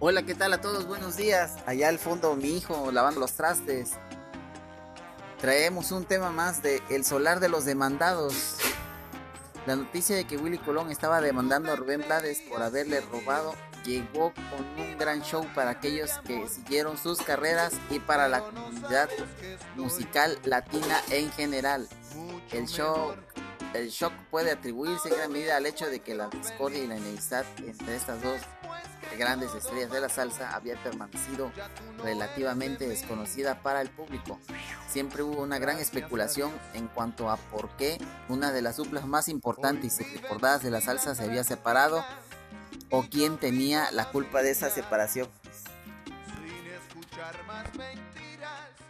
Hola, ¿qué tal a todos? Buenos días. Allá al fondo mi hijo lavando los trastes. Traemos un tema más de El solar de los demandados. La noticia de que Willy Colón estaba demandando a Rubén Blades por haberle robado llegó con un gran show para aquellos que siguieron sus carreras y para la comunidad musical latina en general. El show el shock puede atribuirse en gran medida al hecho de que la discordia y la enemistad entre estas dos grandes estrellas de la salsa había permanecido relativamente desconocida para el público. Siempre hubo una gran especulación en cuanto a por qué una de las duplas más importantes y recordadas de la salsa se había separado o quién tenía la culpa de esa separación. Sin escuchar más mentiras.